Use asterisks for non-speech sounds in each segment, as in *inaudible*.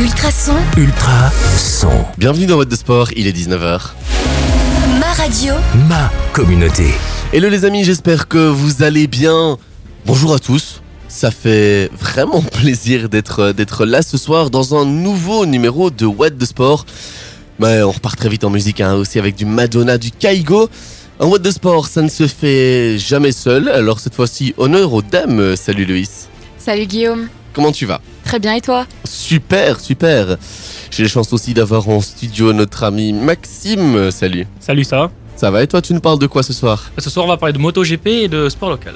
Ultrason, Ultra son. Bienvenue dans What de Sport, il est 19h. ma radio, Ma communauté. Hello les amis, j'espère que vous allez bien. Bonjour à tous. Ça fait vraiment *laughs* plaisir d'être d'être là ce soir dans un nouveau numéro de What de Sport. Mais on repart très vite en musique hein, aussi avec du Madonna, du Kaigo. Un What de Sport, ça ne se fait jamais seul. Alors cette fois-ci, honneur aux dames. Salut Loïs. Salut Guillaume. Comment tu vas? Très bien et toi? Super, super. J'ai la chance aussi d'avoir en studio notre ami Maxime. Salut. Salut, ça va? Ça va et toi, tu nous parles de quoi ce soir? Ce soir, on va parler de MotoGP et de sport local.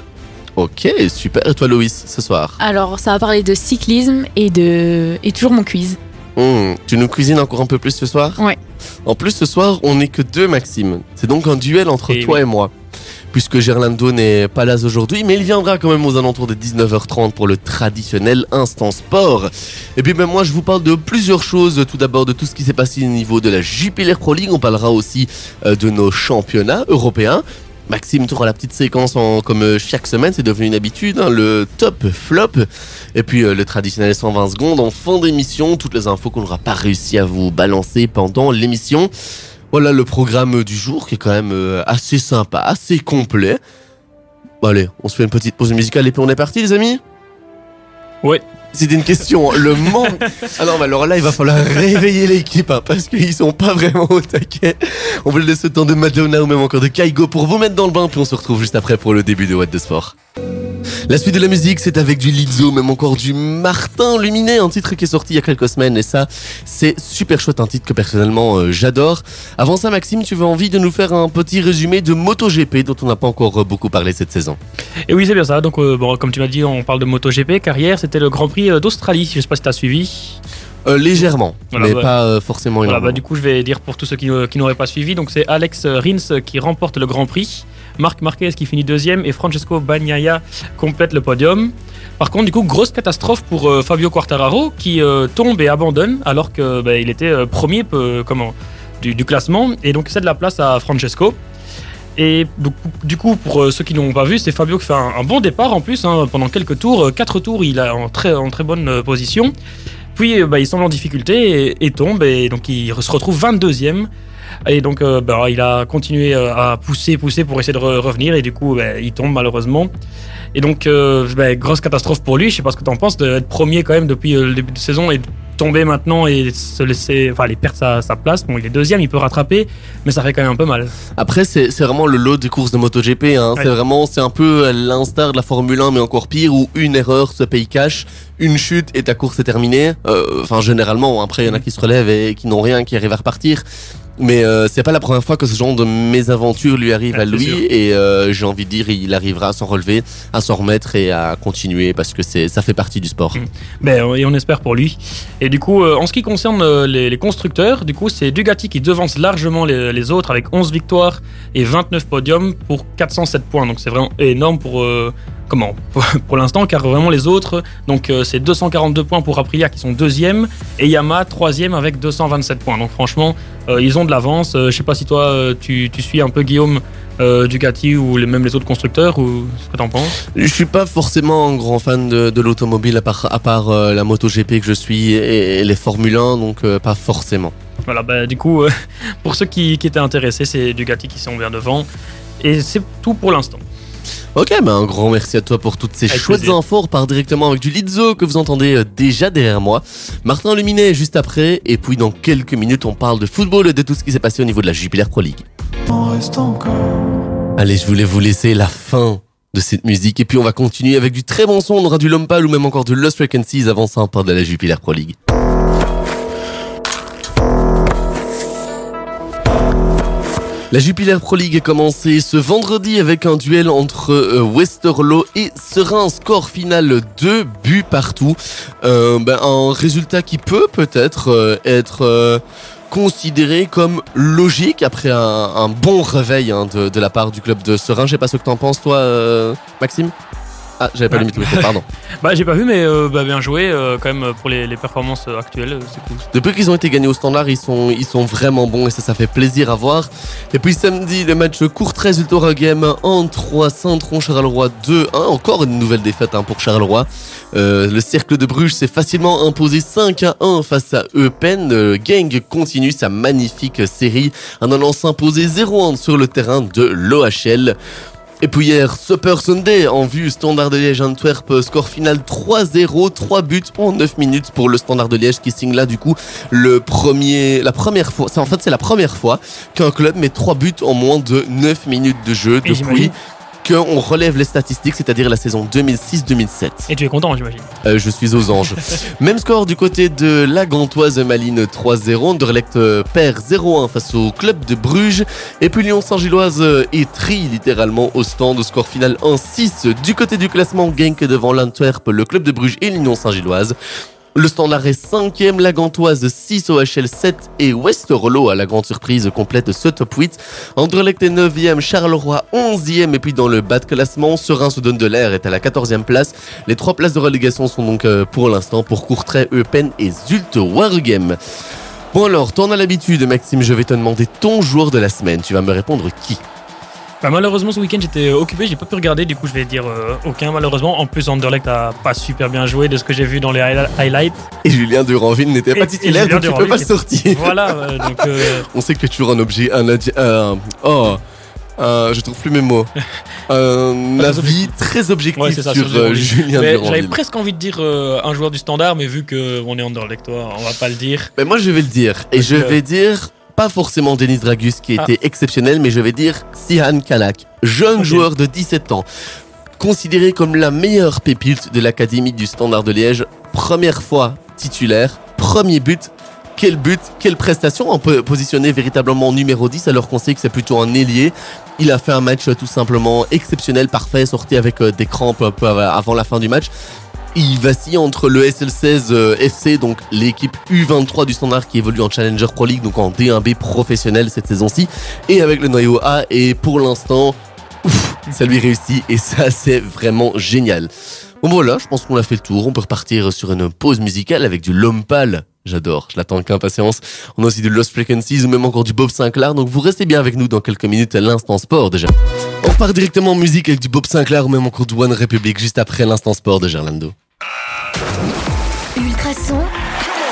Ok, super. Et toi, Loïs, ce soir? Alors, ça va parler de cyclisme et de et toujours mon quiz. Hmm, Tu nous cuisines encore un peu plus ce soir? Ouais. En plus, ce soir, on n'est que deux, Maxime. C'est donc un duel entre Et toi oui. et moi. Puisque Gerlando n'est pas là aujourd'hui, mais il viendra quand même aux alentours de 19h30 pour le traditionnel instant sport. Et puis ben moi je vous parle de plusieurs choses. Tout d'abord de tout ce qui s'est passé au niveau de la Jupiler Pro League. On parlera aussi euh, de nos championnats européens. Maxime, auras la petite séquence en- comme euh, chaque semaine, c'est devenu une habitude, hein, le top flop. Et puis euh, le traditionnel 120 secondes en fin d'émission, toutes les infos qu'on n'aura pas réussi à vous balancer pendant l'émission. Voilà le programme du jour qui est quand même euh, assez sympa, assez complet. Bon, allez, on se fait une petite pause musicale et puis on est parti les amis? Ouais. C'était une question, *laughs* le manque... Ah non, mais alors là, il va falloir réveiller l'équipe, hein, parce qu'ils sont pas vraiment au taquet. On va le laisser le temps de Madonna ou même encore de Kaigo pour vous mettre dans le bain, puis on se retrouve juste après pour le début de What the Sport. La suite de la musique, c'est avec du Lizzo, même encore du Martin Luminet, un titre qui est sorti il y a quelques semaines, et ça, c'est super chouette, un titre que personnellement euh, j'adore. Avant ça, Maxime, tu veux envie de nous faire un petit résumé de MotoGP dont on n'a pas encore euh, beaucoup parlé cette saison Et oui, c'est bien ça. Donc, euh, bon, comme tu m'as dit, on parle de MotoGP. Car hier, c'était le Grand Prix d'Australie. Je sais pas si tu as suivi. Euh, Légèrement, Voilà, mais bah- pas euh, forcément Voilà, bah, du coup, je vais dire pour tous ceux qui, euh, qui n'auraient pas suivi. Donc, c'est Alex Rins qui remporte le Grand Prix. Marc Marquez qui finit deuxième et Francesco Bagnaia complète le podium. Par contre, du coup, grosse catastrophe pour euh, Fabio Quartararo qui euh, tombe et abandonne alors que bah, était euh, premier comment, du, classement et donc cède la place à Francesco. Et du coup, pour ceux qui n'ont pas vu, c'est Fabio qui fait un, bon départ en plus. hein, pendant quelques tours, quatre tours, il est en très, bonne position. Puis bah, il semble en difficulté et tombe et donc il se retrouve 22e. Et donc euh, bah, il a continué euh, à pousser, pousser pour essayer de re- revenir et du coup bah, il tombe malheureusement. Et donc euh, bah, grosse catastrophe pour lui. Je sais pas ce que tu en penses d'être premier quand même depuis euh, le début de saison et de tomber maintenant et se laisser, enfin aller perdre sa, sa place. Bon il est deuxième, il peut rattraper, mais ça fait quand même un peu mal. Après, c'est vraiment le lot des courses de MotoGP. Hein. C'est vraiment, c'est un peu l'instar de la Formule 1, mais encore pire, où une erreur se paye cash, une chute et ta course est terminée. Euh, Enfin, généralement, après, il y en a qui se relèvent et qui n'ont rien, qui arrivent à repartir. Mais euh, c'est pas la première fois que ce genre de mésaventure lui arrive Ouais, à lui et euh, j'ai envie de dire il arrivera à s'en relever, à s'en remettre et à continuer parce que c'est ça fait partie du sport. Mm. Ben, et on espère pour lui. Et du coup, euh, en ce qui concerne euh, les, les constructeurs, du coup, c'est Bugatti qui devance largement les, les autres avec 11 victoires et 29 podiums pour 407 points. Donc c'est vraiment énorme pour comment *laughs* pour, l'instant, car vraiment les autres, donc euh, c'est 242 points pour Aprilia qui sont deuxième et Yamaha troisième avec 227 points. Donc franchement, euh, ils ont de l'avance. Euh, je sais pas si toi tu, tu suis un peu Guillaume Ducati ou les, même les autres constructeurs ou ce que t'en penses? Je suis pas forcément un grand fan de, de l'automobile à part, à part la MotoGP que je suis et, et les Formule 1, donc pas forcément. Voilà, bah, du coup, *laughs* pour ceux qui, qui étaient intéressés, c'est Bugatti qui sont bien devant. Et c'est tout pour l'instant. Ok, bah un grand merci à toi pour toutes ces Avec chouettes plaisir. infos. On repart directement avec du Lizzo que vous entendez euh, déjà derrière moi. Martin Luminet juste après. Et puis dans quelques minutes, on parle de football et de tout ce qui s'est passé au niveau de la Jupiler Pro League. Allez, je voulais vous laisser la fin de cette musique. Et puis on va continuer avec du très bon son. On aura du Lompal ou même encore du Lost Frequencies. Avant ça, on parle de la Jupiler Pro League. La Jupiler Pro League a commencé ce vendredi avec un duel entre euh, Westerlo et Serein, score final 2 buts partout. Euh, ben, un résultat qui peut peut-être euh, être considéré comme logique après un, bon réveil hein, de, la part du club de Serein. Je sais pas ce que t'en penses toi, Maxime? Ah, j'avais pas Ouais. le micro, pardon. *laughs* Bah, j'ai pas vu, mais euh, bah, bien joué euh, quand même pour les, les performances euh, actuelles. C'est cool. Depuis qu'ils ont été gagnés au standard, ils sont, ils sont vraiment bons et ça, ça fait plaisir à voir. Et puis samedi, le match Courtrai Ultra Game en 3 Saint-Tron Charleroi 2-1. Encore une nouvelle défaite hein, pour Charleroi. Le cercle de Bruges s'est facilement imposé 5 à 1 face à Eupen. Gang continue sa magnifique série en allant s'imposer 0-1 sur le terrain de l'OHL. Et puis hier, Super Sunday en vue, Standard de Liège Antwerp, score final 3-0, 3 buts en 9 minutes pour le Standard de Liège qui signe là du coup le premier, la première fois, c'est en fait c'est la première fois qu'un club met 3 buts en moins de 9 minutes de jeu depuis qu'on relève les statistiques, c'est-à-dire la saison 2006-2007. Et tu es content, j'imagine. Euh, je suis aux anges. *laughs* Même score du côté de la Gantoise Malines 3-0. Anderlecht euh, perd 0-1 face au club de Bruges. Et puis Lyon Saint-Gilloise euh, est tri littéralement au stand. Score final 1-6 du côté du classement. Genk devant l'Antwerp, le club de Bruges et l'Union Saint-Gilloise. Le standard est 5ème, la Gantoise 6, OHL 7 et Westerlo à la grande surprise complète ce top 8. Anderlecht est 9ème, Charleroi 11ème et puis dans le bas de classement, Serein se donne de l'air est à la 14e place. Les trois places de relégation sont donc euh, pour l'instant pour Courtrai, Eupen et Zulte Waregem. Bon alors, t'en as l'habitude Maxime, je vais te demander ton joueur de la semaine. Tu vas me répondre qui? Bah, malheureusement, ce week-end, j'étais occupé, j'ai pas pu regarder, du coup, je vais dire euh, aucun, malheureusement. En plus, Anderlecht a pas super bien joué de ce que j'ai vu dans les highli- highlights. Et Julien Duranville n'était pas titulaire, donc tu peux pas sortir. *laughs* voilà, euh, donc. euh, On sait que tu es toujours un objet, un, un- oh, je trouve plus mes mots. Un *laughs* avis très objectif Ouais, c'est ça, sur euh. Julien mais J'avais presque envie de dire euh, un joueur du standard, mais vu qu'on est Anderlechtois, on va pas le dire. Mais moi je vais le dire. Et je vais dire pas forcément Denis Dragus qui Ah. était exceptionnel, mais je vais dire Sihan Kalak, jeune joueur de 17 ans, considéré comme la meilleure pépite de l'académie du Standard de Liège, première fois titulaire, premier but. Quel but, quelle prestation, on peut positionner véritablement numéro 10 alors qu'on sait que c'est plutôt un ailier. Il a fait un match tout simplement exceptionnel, parfait, sorti avec euh, des crampes un peu av- avant la fin du match. Il vacille entre le SL16 euh, FC, donc l'équipe U23 du Standard qui évolue en Challenger Pro League, donc en D1B professionnel cette saison-ci, et avec le noyau A. Et pour l'instant, ça lui réussit et ça *laughs* c'est vraiment génial. Bon voilà, je pense qu'on a fait le tour. On peut repartir sur une pause musicale avec du Lompal. J'adore, je l'attends avec impatience. On a aussi du Lost Frequencies ou même encore du Bob Sinclair. Donc vous restez bien avec nous dans quelques minutes à l'instant sport déjà. On part directement en musique avec du Bob Sinclair ou même encore du One Republic juste après l'instant sport de Gerlando. Ultrason,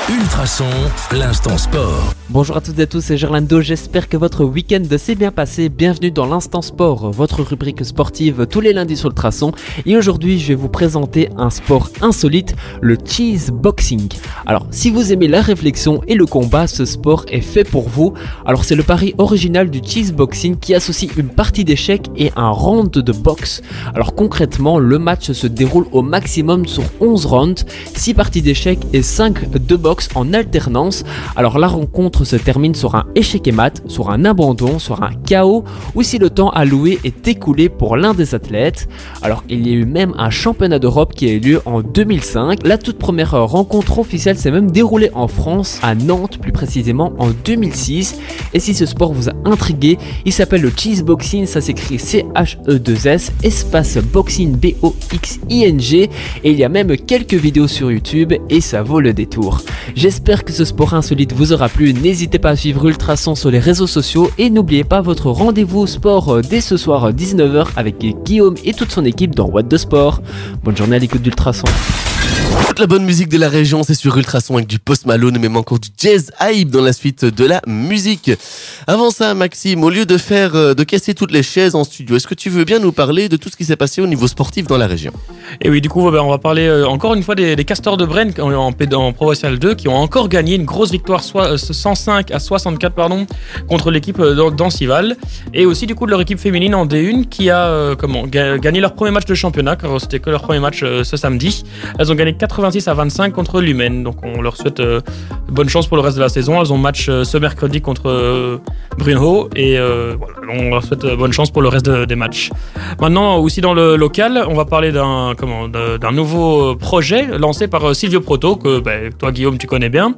Ultrason, l'instant sport. Bonjour à toutes et à tous, c'est Gerlando, j'espère que votre week-end s'est bien passé. Bienvenue dans l'Instant Sport, votre rubrique sportive tous les lundis sur le traçon. Et aujourd'hui, je vais vous présenter un sport insolite, le cheese boxing. Alors, si vous aimez la réflexion et le combat, ce sport est fait pour vous. Alors, c'est le pari original du cheese boxing qui associe une partie d'échecs et un round de boxe. Alors, concrètement, le match se déroule au maximum sur 11 rounds, 6 parties d'échecs et 5 de boxe en alternance. Alors la rencontre se termine sur un échec et mat, sur un abandon, sur un chaos ou si le temps alloué est écoulé pour l'un des athlètes. Alors il y a eu même un championnat d'Europe qui a eu lieu en 2005. La toute première rencontre officielle s'est même déroulée en France, à Nantes plus précisément en 2006. Et si ce sport vous a intrigué, il s'appelle le cheese boxing, ça s'écrit C-H-E-2-S, espace boxing B-O-X-I-N-G. Et il y a même quelques vidéos sur YouTube et ça vaut le détour. J'espère que ce sport insolite vous aura plu. N'hésitez pas à suivre Ultrason sur les réseaux sociaux et n'oubliez pas votre rendez-vous sport euh, dès ce soir 19h avec Guillaume et toute son équipe dans What the Sport. Bonne journée à l'écoute d'Ultrason. Toute la bonne musique de la région, c'est sur Ultrason avec du Post Malone, même encore du jazz hype dans la suite de la musique. Avant ça, Maxime, au lieu de faire, euh, de casser toutes les chaises en studio, est-ce que tu veux bien nous parler de tout ce qui s'est passé au niveau sportif dans la région? Et oui, du coup, on va parler euh, encore une fois des, des Castors de Brenne en, en, en Provincial 2 qui ont encore gagné une grosse victoire soit, euh, 105 à 64 pardon, contre l'équipe euh, d'An- d'Ancival. Et aussi du coup de leur équipe féminine en D1 qui a euh, comment, ga- gagné leur premier match de championnat car c'était que leur premier match euh, ce samedi. Elles ont gagné 86 à 25 contre l'Humaine. Donc on leur souhaite euh, bonne chance pour le reste de la saison. Elles ont match euh, ce mercredi contre euh, Brunho et on leur souhaite bonne chance pour le reste de- des matchs. Maintenant, aussi dans le local, on va parler d'un comment d'un nouveau projet lancé par Silvio Proto, que ben, toi Guillaume tu connais bien.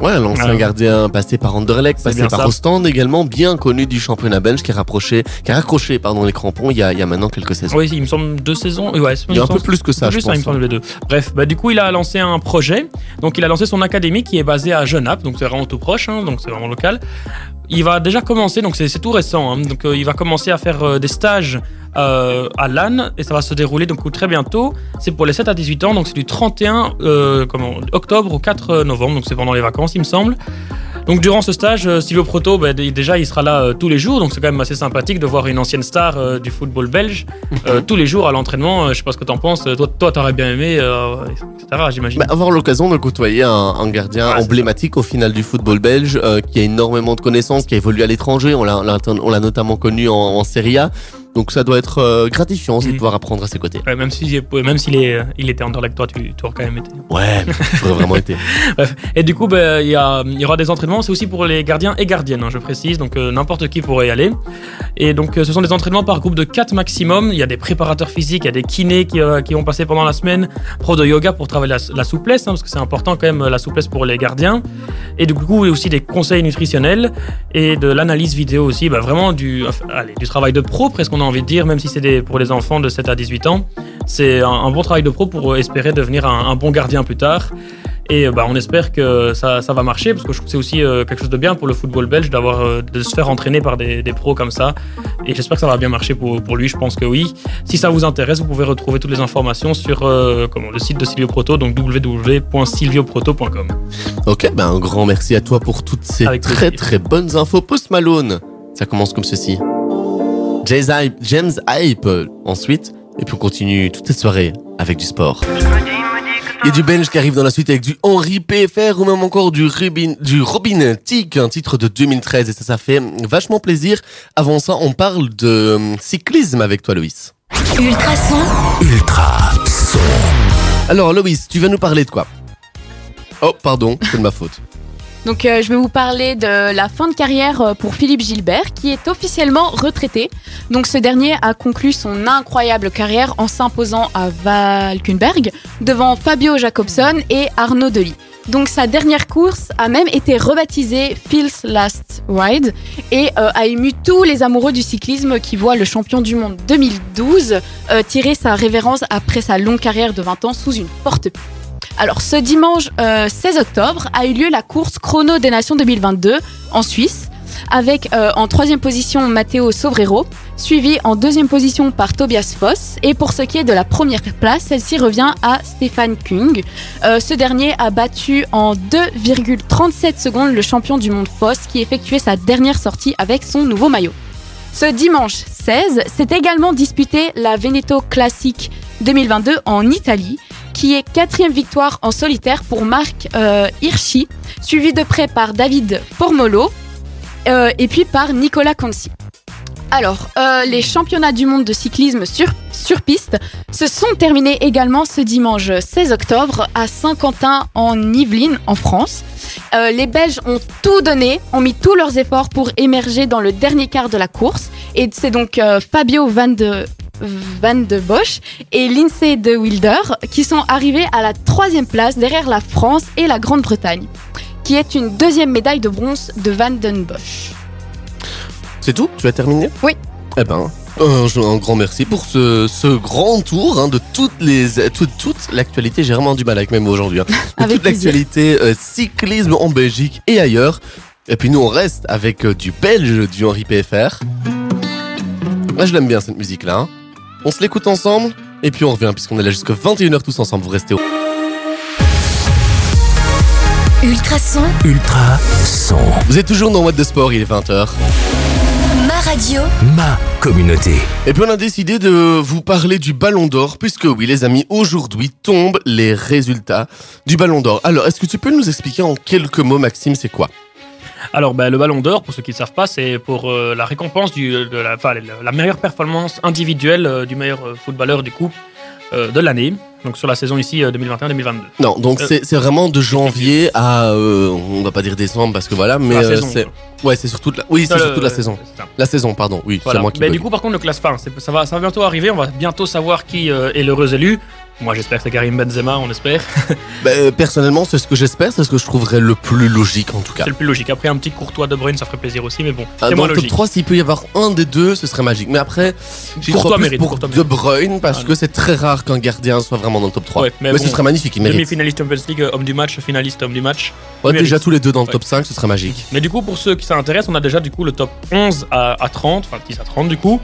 Ouais, l'ancien gardien passé par Anderlecht, passé par ça. Ostende également, bien connu du championnat belge, qui a rapproché, qui a raccroché pardon les crampons il y a, il y a maintenant quelques saisons. Oui, il me semble deux saisons. Ouais, Il y a un peu plus que ça, plus, je hein, il me pense. semble les deux. Bref, bah, du coup, il a lancé un projet. Donc, il a lancé son académie qui est basée à Genappe, donc c'est vraiment tout proche, hein, donc c'est vraiment local. Il va déjà commencer, donc c'est tout récent. hein, donc, euh, il va commencer à faire euh, des stages euh, à Lannes et ça va se dérouler donc très bientôt. C'est pour les 7 à 18 ans, donc c'est du 31 euh, comment, octobre au 4 novembre, donc c'est pendant les vacances, il me semble. Donc durant ce stage, Silvio Proto, bah, d- déjà il sera là tous les jours, donc c'est quand même assez sympathique de voir une ancienne star du football belge *laughs* tous les jours à l'entraînement. Je sais pas ce que t'en penses. Toi, toi, t'aurais bien aimé, etc. J'imagine. Bah, avoir l'occasion de côtoyer un, un gardien c'est emblématique au final du football belge, qui a énormément de connaissances, qui a évolué à l'étranger, on l'a notamment connu en, en Serie A, donc ça doit être euh, gratifiant aussi de Mhm. pouvoir apprendre à ses côtés. Ouais, même si même s'il est, euh, il était Anderlecht, toi, tu, tu aurais quand même été. Ouais, j'aurais vraiment été. *laughs* Bref. Et du coup, bah, il y, a- il y aura des entraînements. C'est aussi pour les gardiens et gardiennes, hein, je précise. Donc euh, n'importe qui pourrait y aller. Et donc, euh, ce sont des entraînements par groupe de 4 maximum. Il y a des préparateurs physiques, il y a des kinés qui, qui vont passer pendant la semaine, pro de yoga pour travailler la, la souplesse, hein, parce que c'est important quand même la souplesse pour les gardiens. Et du coup, il y a aussi des conseils nutritionnels et de l'analyse vidéo aussi. Bah, vraiment du, enfin, allez, du travail de pro, presque on a envie de dire, même si c'est des- pour les enfants de 7 à 18 ans. C'est un, un bon travail de pro pour euh, espérer devenir un, un bon gardien plus tard. Et euh, bah, on espère que ça, ça va marcher parce que je trouve que c'est aussi euh, quelque chose de bien pour le football belge d'avoir euh, de se faire entraîner par des, des pros comme ça. Et j'espère que ça va bien marcher pour, pour lui. Je pense que oui. Si ça vous intéresse, vous pouvez retrouver toutes les informations sur euh, comment, le site de Silvio Proto, donc www.silvioproto.com. Ok, ben un grand merci à toi pour toutes ces Avec très plaisir. très bonnes infos. Post Malone, ça commence comme ceci. James Hype, James Hype, euh, ensuite, et puis on continue toute cette soirée avec du sport. Il y a du Belge qui arrive dans la suite avec du Henri PFR ou même encore du Robin, du Robin Tick, un titre de 2013 et ça, ça fait vachement plaisir. Avant ça, on parle de euh, cyclisme avec toi, Loïs. Ultrason, Ultra son. Alors, Loïs, tu vas nous parler de quoi? Oh, pardon, c'est de ma faute. Donc euh, je vais vous parler de la fin de carrière euh, pour Philippe Gilbert qui est officiellement retraité. Donc ce dernier a conclu son incroyable carrière en s'imposant à Valkenberg devant Fabio Jacobson et Arnaud Delis. Donc sa dernière course a même été rebaptisée Phil's Last Ride et euh, a ému tous les amoureux du cyclisme qui voient le champion du monde 2012 euh, tirer sa révérence après sa longue carrière de 20 ans sous une forte pluie. Alors, ce dimanche euh, 16 octobre a eu lieu la course Chrono des Nations 2022 en Suisse, avec euh, en troisième position Matteo Sobrero, suivi en deuxième position par Tobias Foss. Et pour ce qui est de la première place, celle-ci revient à Stéphane Kung. Euh, ce dernier a battu en 2,37 secondes le champion du monde Foss qui effectuait sa dernière sortie avec son nouveau maillot. Ce dimanche 16, s'est également disputé la Veneto Classic 2022 en Italie, qui est quatrième victoire en solitaire pour Marc euh, Hirschi, suivi de près par David Formolo euh, et puis par Nicolas Consi. Alors, euh, les championnats du monde de cyclisme sur, piste se sont terminés également ce dimanche 16 octobre à Saint-Quentin en Yvelines, en France. Les Belges ont tout donné, ont mis tous leurs efforts pour émerger dans le dernier quart de la course. Et c'est donc Fabio Van de, Van de Bosch et Lindsay de Wilder qui sont arrivés à la troisième place derrière la France et la Grande-Bretagne, qui est une deuxième médaille de bronze de Van den Bosch. C'est tout? Tu as terminé? Oui. Eh ben, un, un grand merci pour ce, ce grand tour hein, de toutes les, toute, toute l'actualité. J'ai vraiment du mal avec mots aujourd'hui. hein. *laughs* Avec toute l'actualité euh, cyclisme en Belgique et ailleurs. Et puis nous, on reste avec euh, du belge du Henri PFR. Moi, je l'aime bien cette musique-là. hein. On se l'écoute ensemble et puis on revient puisqu'on est là jusqu'à 21h tous ensemble. Vous restez au... Ultrason, Ultra son. Vous êtes toujours dans What de Sport, il est 20h. ma radio, Ma communauté. Et puis on a décidé de vous parler du Ballon d'Or, puisque oui les amis, aujourd'hui tombent les résultats du Ballon d'Or. Alors, est-ce que tu peux nous expliquer en quelques mots, Maxime, c'est quoi? Alors, ben, le Ballon d'Or, pour ceux qui ne savent pas, c'est pour euh, la récompense du, de la, enfin, la, meilleure performance individuelle euh, du meilleur euh, footballeur du coup euh, de l'année. Donc sur la saison ici euh, 2021-2022. Non, donc c'est vraiment de janvier à, on va pas dire décembre parce que voilà, mais c'est, ouais, c'est surtout, la... oui, c'est surtout la saison. La saison, pardon, oui, Voilà. c'est moi qui Mais bug. du coup, par contre, le classe fin, c'est- ça va, ça va bientôt arriver. On va bientôt savoir qui est l'heureux élu. Moi, j'espère que c'est Karim Benzema, on espère. *laughs* Ben, personnellement, c'est ce que j'espère, c'est ce que je trouverais le plus logique en tout cas. C'est le plus logique. Après, un petit Courtois De Bruyne, ça ferait plaisir aussi, mais bon, Ah, c'est Dans moins le top logique. 3, s'il peut y avoir un des deux, ce serait magique. Mais après, j'y Courtois mérite, pour Courtois De. Bruyne parce Ah, que c'est très rare qu'un gardien soit vraiment dans le top 3. Ouais, mais mais bon, ce serait magnifique, il mérite. Demi-finaliste Champions League, euh, homme du match, finaliste, homme du match. Ouais, déjà tous les deux dans le Ouais. top 5, ce serait magique. Mais du coup, pour ceux qui s'intéressent, on a déjà du coup le top 11 à, à 30, enfin 10 à 30 du coup.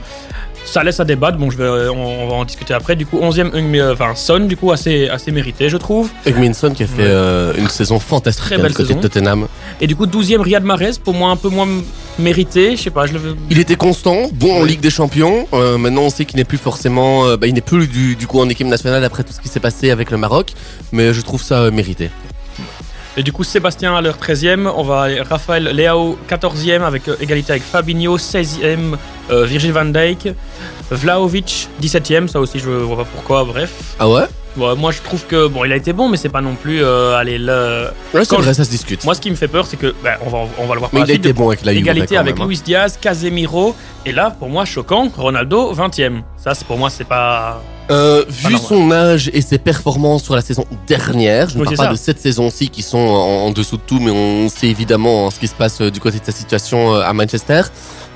Ça laisse à débattre, bon, je vais, euh, on, on va en discuter après. Du coup, 11e, euh, enfin Son, du coup, assez, assez mérité, je trouve. Egminson qui a fait Ouais. euh, une saison fantastique Très hein, belle du côté saison. de Tottenham. Et du coup, 12e, Riyad Mahrez, pour moi un peu moins m- mérité, je sais pas, je le veux. Il était constant, bon en. Ligue des Champions. Euh, maintenant, on sait qu'il n'est plus forcément, euh, bah, il n'est plus du, du coup en équipe nationale après tout ce qui s'est passé avec le Maroc. Mais je trouve ça euh, mérité. Et du coup, Sébastien à l'heure 13e, on va Raphaël Leao 14e avec euh, égalité avec Fabinho 16e, euh, Virgil van Dijk, Vlaovic 17e, ça aussi je vois pas pourquoi, bref. Ah ouais? Bon, moi je trouve que bon, il a été bon, mais c'est pas non plus euh, allez le. Ouais, c'est vrai, ça se discute. Moi, ce qui me fait peur, c'est que ben, on va on va le voir mais par il a été bon avec la Égalité avec même, hein. Luis Diaz, Casemiro, et là pour moi choquant, Ronaldo 20e. Ça, c'est pour moi c'est pas. Euh, vu normal. son âge et ses performances sur la saison dernière, je ne Oui, parle pas ça. de cette saison-ci qui sont en, en dessous de tout, mais on sait évidemment hein, ce qui se passe euh, du côté de sa situation euh, à Manchester.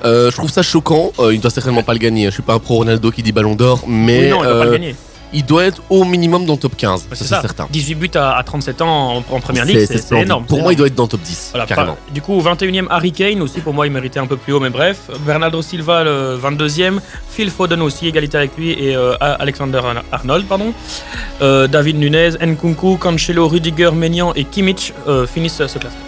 Euh, je trouve ça choquant. Euh, il doit certainement pas le gagner. Je suis pas un pro Ronaldo qui dit Ballon d'Or, mais oui, non, il va pas le gagner. Il doit être au minimum dans le top 15. Ouais, ça, c'est ça. certain. 18 buts à, à 37 ans en, en première ligue, C'est- énorme. Pour moi, il doit être dans le top 10. Voilà, carrément. pas- du coup, 21e Harry Kane aussi, pour moi, il méritait un peu plus haut, mais bref. Bernardo Silva, le 22e. Phil Foden aussi, égalité avec lui. Et euh, Alexander Arnold, pardon. Euh, David Nunez, Nkunku, Cancelo, Rudiger, Maignan et Kimmich euh, finissent ce classement.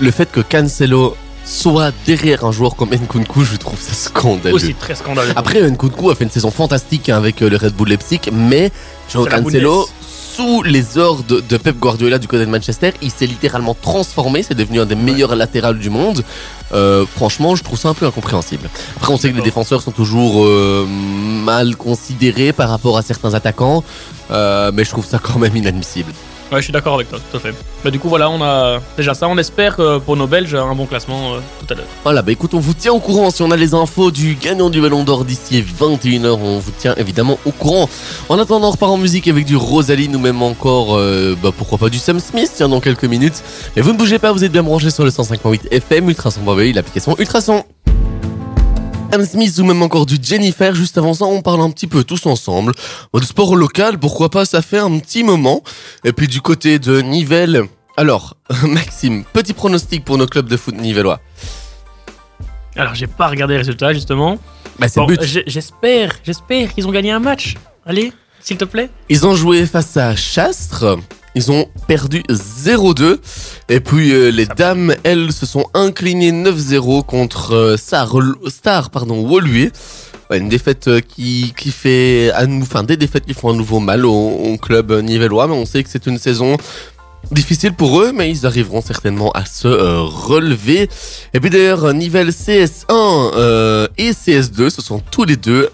Le fait que Cancelo soit derrière un joueur comme Nkunku, je trouve ça scandaleux. Aussi très scandaleux. Après, Nkunku a fait une saison fantastique hein, avec euh, le Red Bull Leipzig, mais Joao Cancelo, sous les ordres de Pep Guardiola du côté de Manchester, il s'est littéralement transformé, c'est devenu un des meilleurs latérales du monde. Euh, franchement, je trouve ça un peu incompréhensible. Après, on sait que les défenseurs sont toujours euh, mal considérés par rapport à certains attaquants, euh, mais je trouve ça quand même inadmissible. Ouais, je suis d'accord avec toi, tout à fait. Bah, du coup, voilà, on a déjà ça. On espère euh, pour nos Belges un bon classement euh, tout à l'heure. Voilà, bah écoute, on vous tient au courant. Si on a les infos du gagnant du Ballon d'Or d'ici 21h, on vous tient évidemment au courant. En attendant, on repart en musique avec du Rosaline ou même encore, euh, bah pourquoi pas du Sam Smith, tiens, dans quelques minutes. Mais vous ne bougez pas, vous êtes bien branchés sur le 105.8 FM, Ultrason.be, l'application Ultrason. Sam Smith ou même encore du Jennifer. Juste avant ça, on parle un petit peu tous ensemble. Mode sport local, pourquoi pas, ça fait un petit moment. Et puis du côté de Nivelles. Alors, *laughs* Maxime, petit pronostic pour nos clubs de foot nivellois. Alors, j'ai pas regardé les résultats, justement. Bah, c'est Bon, le but. j'espère, j'espère qu'ils ont gagné un match. Allez, s'il te plaît. Ils ont joué face à Chastres. Ils ont perdu 0-2. Et puis euh, les dames, elles, se sont inclinées 9-0 contre euh, Star, Star pardon, Woluwe. Ouais, une défaite euh, qui, qui fait à nous, enfin des défaites qui font à nouveau mal au, au club nivellois, mais on sait que c'est une saison difficile pour eux, mais ils arriveront certainement à se euh, relever. Et puis d'ailleurs, Nivelles CS1 euh, et CS2 se sont tous les deux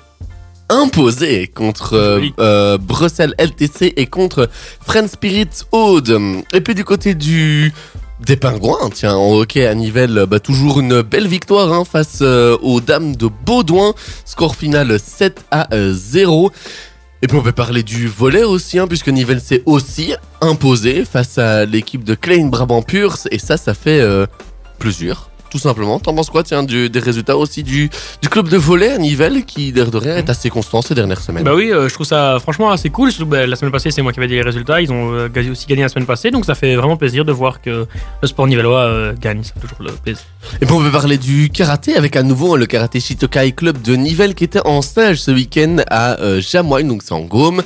imposés contre euh, euh, Bruxelles LTC et contre Friend Spirit Aude. Et puis du côté du des pingouins, tiens, en hockey à Nivelles, bah, toujours une belle victoire hein, face euh, aux dames de Baudouin. Score final 7 à euh, 0. Et puis on peut parler du volet aussi, hein, puisque Nivelles s'est aussi imposé face à l'équipe de Klein Brabant Purs. Et ça, ça fait euh, plaisir. Tout simplement. T'en penses quoi, tiens, du- des résultats aussi du, du club de volet à Nivelles, qui, l'air de rien, est assez constant ces dernières semaines? Bah oui, euh, je trouve ça franchement assez cool. Surtout, bah, la semaine passée, c'est moi qui avais dit les résultats. Ils ont euh, aussi gagné la semaine passée, donc ça fait vraiment plaisir de voir que le sport nivellois euh, gagne. Ça fait toujours le plaisir. Et puis on peut parler du karaté avec à nouveau hein, le karaté Shitokai Club de Nivelles qui était en stage ce week-end à Jamoine, donc c'est en Gaume.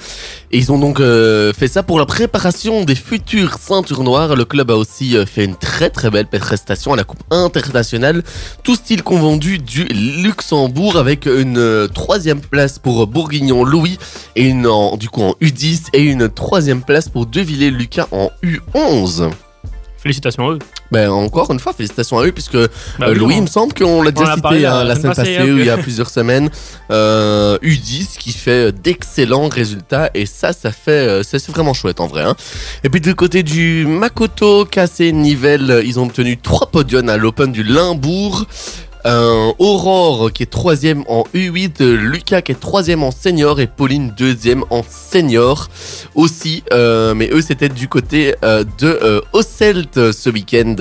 Et ils ont donc euh, fait ça pour la préparation des futures ceintures noires. Le club a aussi euh, fait une très très belle prestation à la Coupe internationale, tout style confondu du Luxembourg avec une euh, troisième place pour Bourguignon Louis et une en, du coup en U10 et une troisième place pour Devillers Lucas en U11. Félicitations à eux. Ben encore une fois, félicitations à eux puisque Bah euh, oui, Louis, il me semble qu'on l'a déjà cité hein, la semaine passée, passée ou il y a plusieurs semaines. Euh, U10 qui fait d'excellents résultats et ça, ça fait, euh, c'est vraiment chouette en vrai. hein. Et puis du côté du Makoto, Cassé, Nivelles, ils ont obtenu trois podiums à l'Open du Limbourg. Euh, Aurore qui est troisième en U8, euh, Lucas qui est troisième en senior et Pauline deuxième en senior aussi. Euh, mais eux c'était du côté euh, de Osselt ce week-end.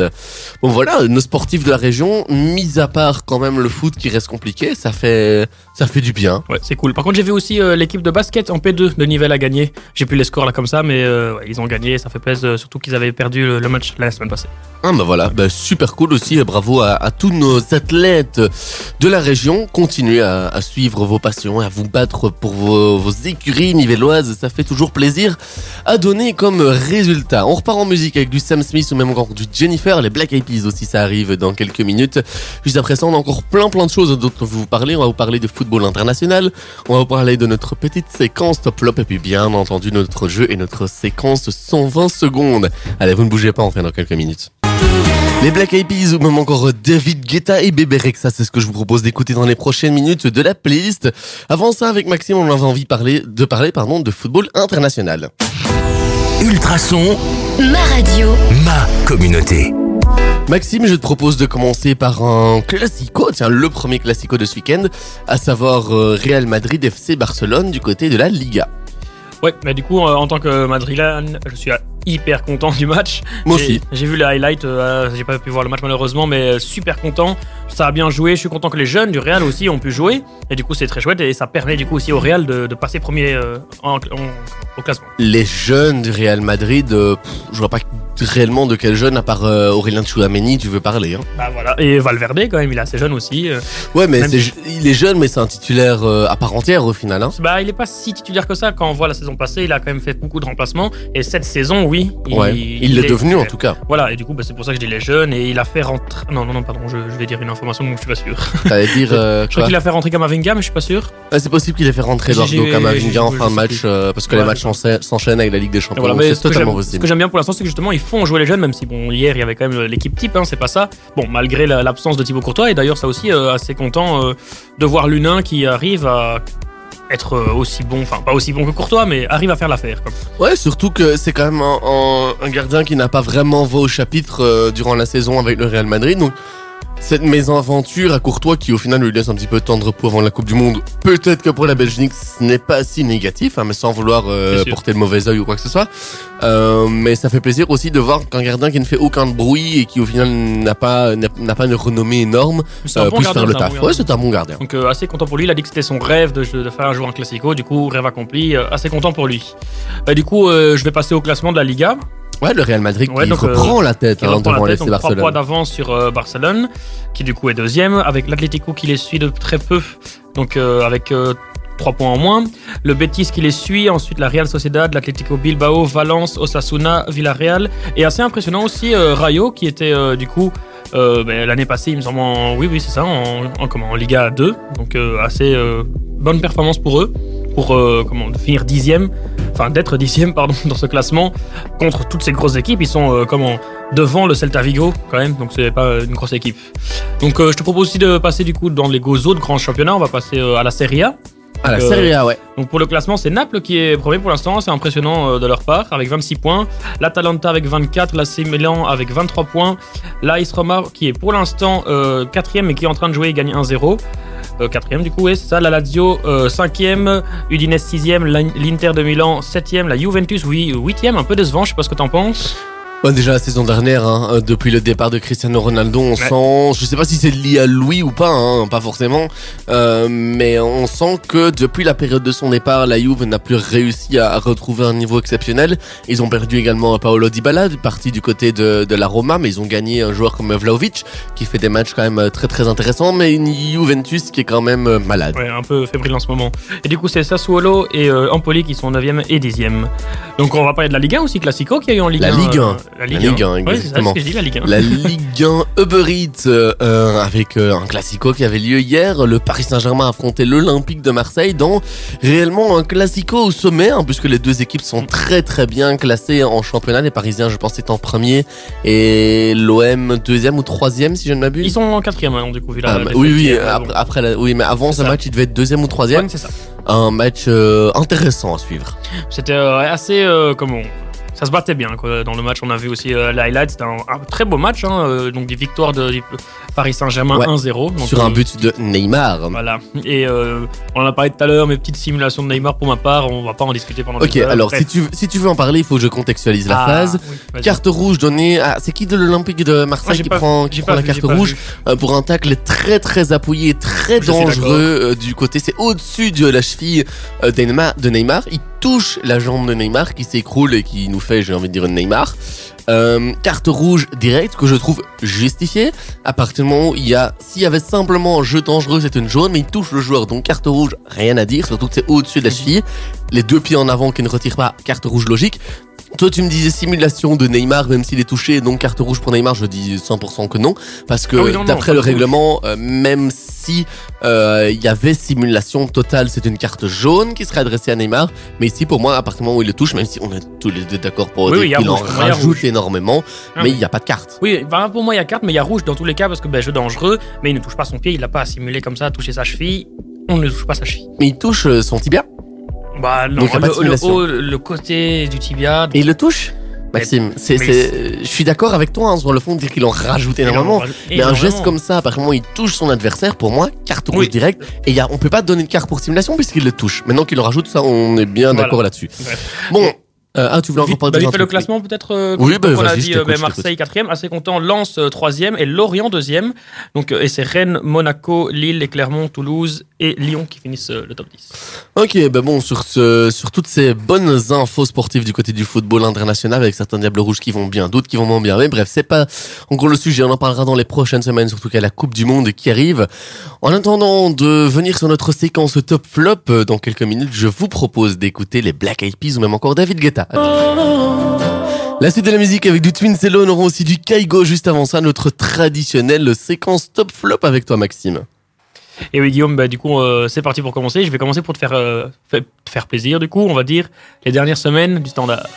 Bon voilà, nos sportifs de la région, mis à part quand même le foot qui reste compliqué, ça fait ça fait du bien. Ouais, c'est cool. Par contre, j'ai vu aussi l'équipe de basket en P2 de Nivelles a gagné. J'ai plus les scores là comme ça, mais ouais, ils ont gagné. Ça fait plaisir, surtout qu'ils avaient perdu le, match la semaine passée. Ah bah voilà, bah super cool aussi, bravo à, à tous nos athlètes de la région. Continuez à, suivre vos passions et à vous battre pour vos, écuries nivelloises, ça fait toujours plaisir à donner comme résultat. On repart en musique avec du Sam Smith ou même encore du Jennifer, les Black Eyed Peas aussi ça arrive dans quelques minutes. Juste après ça on a encore plein plein de choses dont vous parler, on va vous parler de football international, on va vous parler de notre petite séquence top flop et puis bien entendu notre jeu et notre séquence 120 secondes. Allez vous ne bougez pas, on fait dans quelques minutes. Les Black Eyed Peas ou même encore David Guetta et Bébé Rexa, c'est ce que je vous propose d'écouter dans les prochaines minutes de la playlist. Avant ça, avec Maxime, on avait envie de parler, de parler pardon, de football international. Ultrason, Ma radio. ma communauté. Maxime, je te propose de commencer par un classico, tiens, le premier classico de ce week-end, à savoir euh, Real Madrid FC Barcelone du côté de la Liga. Ouais, mais du coup, euh, en tant que Madrilan, je suis hyper content du match. Moi aussi. J'ai vu le highlight, euh, j'ai pas pu voir le match malheureusement, mais euh, super content. Ça a bien joué. Je suis content que les jeunes du Real aussi ont pu jouer. Et du coup, c'est très chouette et ça permet du coup aussi au Real de, de passer premier euh, en- en- au classement. Les jeunes du Real Madrid, euh, pff, je vois pas réellement de quel jeune, à part euh, Aurélien Chouameni, tu veux parler. Hein? Bah voilà. Et Valverde quand même, il est assez jeune aussi. euh. Ouais, mais Même il est jeune, mais c'est un titulaire euh, à part entière au final. Hein. Bah, il est pas si titulaire que ça. Quand on voit la saison passée, il a quand même fait beaucoup de remplacements. Et cette saison, oui. ouais, il l'est devenu en tout cas. Voilà, et du coup, bah, c'est pour ça que je dis les jeunes. Et il a fait rentrer. Non, non, non, pardon, je, je vais dire une information, donc je suis pas sûr. *laughs* T'allais dire Je crois qu'il a fait rentrer Kamavinga, mais je suis pas sûr. Ouais, C'est possible qu'il ait fait rentrer Eduardo Camavinga en fin de match parce que Ouais, les matchs s'enchaînent- avec la Ligue des Champions. c'est ce que totalement j'aime- ce possible. que j'aime bien pour l'instant, c'est que justement, ils font jouer les jeunes, même si bon, hier, il y avait quand même l'équipe type, hein, c'est pas ça. Bon, malgré la- l'absence de Thibaut Courtois, et d'ailleurs, ça aussi, euh, assez content euh, de voir Lunin qui arrive à être euh, aussi bon, enfin pas aussi bon que Courtois, mais arrive à faire l'affaire. Ouais, surtout que c'est quand même un, gardien qui n'a pas vraiment voix au chapitre euh, durant la saison avec le Real Madrid. Donc, cette mésaventure à Courtois qui au final lui laisse un petit peu de temps de repos avant la Coupe du Monde, peut-être que pour la Belgique ce n'est pas si négatif, hein, mais sans vouloir euh, porter le mauvais œil ou quoi que ce soit. Euh, mais ça fait plaisir aussi de voir qu'un gardien qui ne fait aucun bruit et qui au final n'a pas n'a pas une renommée énorme euh, bon puisse gardien, faire le taf. bon Ouais, gardien. c'est un bon gardien. Donc euh, assez content pour lui, il a dit que c'était son rêve de, de faire un jour un classico, du coup rêve accompli, assez content pour lui. Bah, du coup je vais passer au classement de la Liga, Ouais, le Real Madrid Ouais, qui donc, euh, reprend la tête hein, devant tête, donc 3 points Barcelone. d'avance sur euh, Barcelone, qui du coup est deuxième, avec l'Atlético qui les suit de très peu, donc euh, avec 3 points en moins. Le Betis qui les suit, ensuite la Real Sociedad, l'Atlético Bilbao, Valence, Osasuna, Villarreal, et assez impressionnant aussi euh, Rayo qui était euh, du coup euh, ben, l'année passée, il me semble, en, oui, oui, c'est ça, en, en, comment, en Liga 2, donc assez bonne performance pour eux, pour comment, finir dixième, enfin d'être dixième, pardon, *laughs* dans ce classement contre toutes ces grosses équipes. Ils sont comment devant le Celta Vigo quand même, donc c'est pas une grosse équipe. Donc je te propose aussi de passer du coup dans les autres grands championnats. On va passer à la Serie A. À la euh, Serie A, ouais. Donc pour le classement, c'est Naples qui est premier pour l'instant, c'est impressionnant euh, de leur part, avec 26 points. L'Atalanta avec 24, l'AC Milan avec 23 points. L'AS Roma qui est pour l'instant euh, quatrième et qui est en train de jouer et gagne 1-0. Euh, quatrième du coup, oui, c'est ça. La Lazio euh, cinquième, Udinese sixième, l'In- l'Inter de Milan septième, la Juventus oui huitième, un peu décevant, je sais pas ce que t'en penses. Ouais, déjà la saison dernière, hein, euh, depuis le départ de Cristiano Ronaldo, on sent, je sais pas si c'est lié à Louis ou pas, hein, pas forcément, euh, mais on sent que depuis la période de son départ, la Juve n'a plus réussi à, à retrouver un niveau exceptionnel. Ils ont perdu également Paolo Dybala, parti du côté de, de la Roma, mais ils ont gagné un joueur comme Vlaovic, qui fait des matchs quand même euh, très très intéressants, mais une Juventus qui est quand même euh, malade. Ouais, un peu fébrile en ce moment. Et du coup, c'est Sassuolo et euh, Empoli qui sont 9e et 10e. Donc, on va parler de la Ligue 1 aussi, Classico qui a eu en Ligue La 1. Ligue 1. La Ligue 1, Ligue 1, Ouais, c'est ça exactement. ce que je dis, la Ligue 1. La *laughs* Ligue 1 Uber Eats euh, euh, avec euh, un classico qui avait lieu hier. Le Paris Saint-Germain affrontait l'Olympique de Marseille dans réellement un classico au sommet, hein, puisque les deux équipes sont très très bien classées en championnat. Les Parisiens, je pense, étant premier et l'OM deuxième ou troisième, si je ne m'abuse. Ils sont en 4e, hein, du coup, vu la Ah, la bah, oui, oui, après, la- oui, mais avant ce ça. match, il devait être deuxième ou troisième. Ouais, c'est ça. Un match euh, intéressant à suivre. C'était assez. comment ça se battait bien quoi. dans le match. On a vu aussi euh, les highlights. C'était un, un très beau match. hein, euh, donc des victoires de Paris Saint-Germain Ouais. 1-0. Donc, Sur un euh, but de Neymar. Voilà. Et euh, on en a parlé tout à l'heure, mes petites simulations de Neymar pour ma part, on va pas en discuter pendant Ok, des heures. alors Bref. si tu, si tu veux en parler, il faut que je contextualise la Ah, phase. oui. Carte rouge donnée à. C'est qui de l'Olympique de Marseille qui pas- prend, qui la carte rouge pour un tacle très très appuyé, très Je dangereux du côté. C'est au-dessus de la cheville de Neymar. Il touche la jambe de Neymar qui s'écroule et qui nous fait, j'ai envie de dire, une Neymar. Euh, carte rouge directe que je trouve justifiée. À partir du moment où il y a, s'il y avait simplement un jeu dangereux, c'est une jaune, mais il touche le joueur. Donc carte rouge, rien à dire, surtout que c'est au-dessus de la cheville. Les deux pieds en avant qui ne retirent pas, carte rouge logique. Toi, tu me disais simulation de Neymar, même s'il est touché, donc carte rouge pour Neymar, je dis 100% que non. Parce que Ah oui, d'après le règlement, euh, même si euh, il y avait simulation totale, c'est une carte jaune qui serait adressée à Neymar. Mais ici, pour moi, à partir du moment où il le touche, même si on est tous les deux d'accord pour Oui, dire oui, qu'il en rajoute énormément, Ah mais il n'y a pas de carte. Oui, pour moi il y a carte, mais il y a rouge dans tous les cas parce que ben, jeu dangereux, mais il ne touche pas son pied, il n'a pas à simuler comme ça, à toucher sa cheville. On ne touche pas sa cheville. Mais il touche euh, son tibia Bah non, Donc, le, le simulation. haut, le côté du tibia. et il le touche. Maxime, c'est, je suis d'accord avec toi hein, sur le fond de dire qu'il en rajoute énormément. Mais un geste comme ça, du moment il touche son adversaire, pour moi, carte rouge Oui. direct. Et y a, on peut pas donner de carte pour simulation puisqu'il le touche. Maintenant qu'il en rajoute, ça, on est bien Voilà. d'accord là-dessus. Bon, euh, ah, tu voulais encore parler bah, fait le classement peut-être. euh, Oui, bah, on a dit euh, Marseille quatrième, assez content. Lens euh, troisième et Lorient deuxième. Donc euh, et c'est Rennes, Monaco, Lille et Clermont, Toulouse et Lyon qui finissent euh, le top 10. Ok, ben bon, sur, ce, sur toutes ces bonnes infos sportives du côté du football international, avec certains Diables Rouges qui vont bien, d'autres qui vont moins bien. Mais bref, c'est pas encore le sujet, on en parlera dans les prochaines semaines, surtout qu'il y a la Coupe du Monde qui arrive. En attendant de venir sur notre séquence top flop, euh, dans quelques minutes, je vous propose d'écouter les Black Eyed Peas ou même encore David Guetta. La suite de la musique avec du Twin Cello, on aura aussi du Kaigo juste avant ça, notre traditionnelle séquence top flop avec toi Maxime. Et oui Guillaume, bah, du coup euh, c'est parti pour commencer. Je vais commencer pour te faire, euh, faire plaisir. Du coup on va dire les dernières semaines du standard.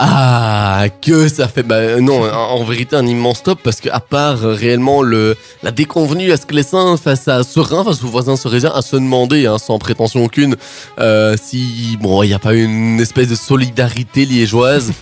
Ah, que ça fait. Bah, non, en vérité, un immense top parce que, à part euh, réellement le, la déconvenue à ce que les saints face à Serein, face aux voisins cerésiens, à se demander, hein, sans prétention aucune, euh, si, bon, il n'y a pas une espèce de solidarité liégeoise.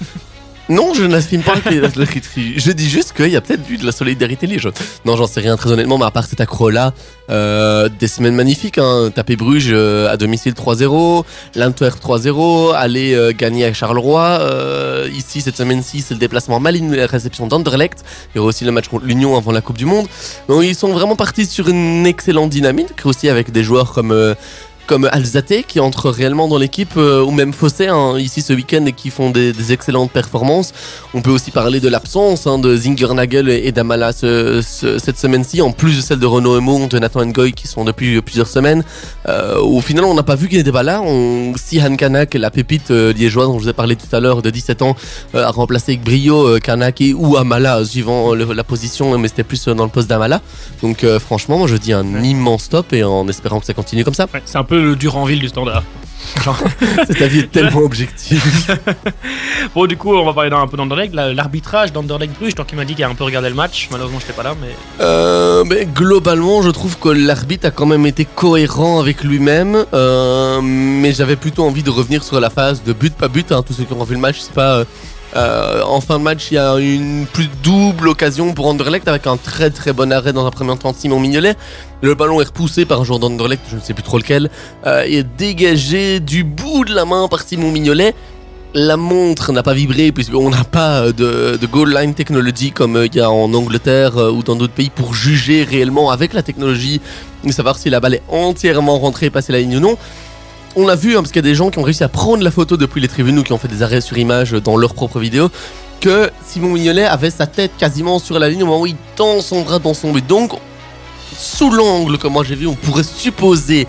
Non, je n'affirme pas qu'il y. Je dis juste qu'il y a peut-être eu de la solidarité liégeoise. Non, j'en sais rien très honnêtement, mais à part cet accro-là, euh, des semaines magnifiques. Hein. Taper Bruges euh, à domicile 3-0, l'Antwerp 3-0, aller euh, gagner à Charleroi. Euh, ici, cette semaine-ci, c'est le déplacement Malines, la réception d'Anderlecht. Il y aura aussi le match contre l'Union avant la Coupe du Monde. Donc, ils sont vraiment partis sur une excellente dynamique, aussi avec des joueurs comme... euh, comme Alzate qui entre réellement dans l'équipe euh, ou même Fossé hein, ici ce week-end et qui font des, des excellentes performances. On peut aussi parler de l'absence hein, de Zingernagel et, et d'Amala ce- ce- cette semaine-ci en plus de celle de Renaud Emo, de Nathan Ngoy qui sont depuis plusieurs semaines. Euh, au final on n'a pas vu qu'il n'était pas là. On, si Han Kanak, la pépite euh, liégeoise dont je vous ai parlé tout à l'heure de 17 ans, euh, a remplacé avec brio euh, Kanak et ou Amala suivant le- la position mais c'était plus euh, dans le poste d'Amala. Donc euh, franchement moi je dis un immense top et en espérant que ça continue comme ça. Ouais, c'est un peu le Duranville du standard. *laughs* Cet avis est tellement objectif. *laughs* Bon, du coup, on va parler d'un un peu d'Anderlecht. La- L'arbitrage d'Anderlecht Bruges, tant qu'il m'a dit qu'il a un peu regardé le match. Malheureusement, je n'étais pas là, mais. Euh, mais globalement, je trouve que l'arbitre a quand même été cohérent avec lui-même. Euh, mais j'avais plutôt envie de revenir sur la phase de but pas but. Hein, tous ceux qui ont vu le match, c'est pas. euh, euh, en fin de match, il y a une plus double occasion pour Anderlecht avec un très très bon arrêt dans un premier temps de Simon Mignolet. Le ballon est repoussé par un joueur d'Anderlecht, je ne sais plus trop lequel, euh, et dégagé du bout de la main par Simon Mignolet. La montre n'a pas vibré puisqu'on n'a pas de, de goal line technology comme il y a en Angleterre euh, ou dans d'autres pays pour juger réellement avec la technologie savoir si la balle est entièrement rentrée et passée la ligne ou non. On l'a vu hein, parce qu'il y a des gens qui ont réussi à prendre la photo depuis les tribunes ou qui ont fait des arrêts sur image dans leur propre vidéo que Simon Mignolet avait sa tête quasiment sur la ligne au moment où il tend son bras dans son but. Donc, sous l'angle que moi j'ai vu, on pourrait supposer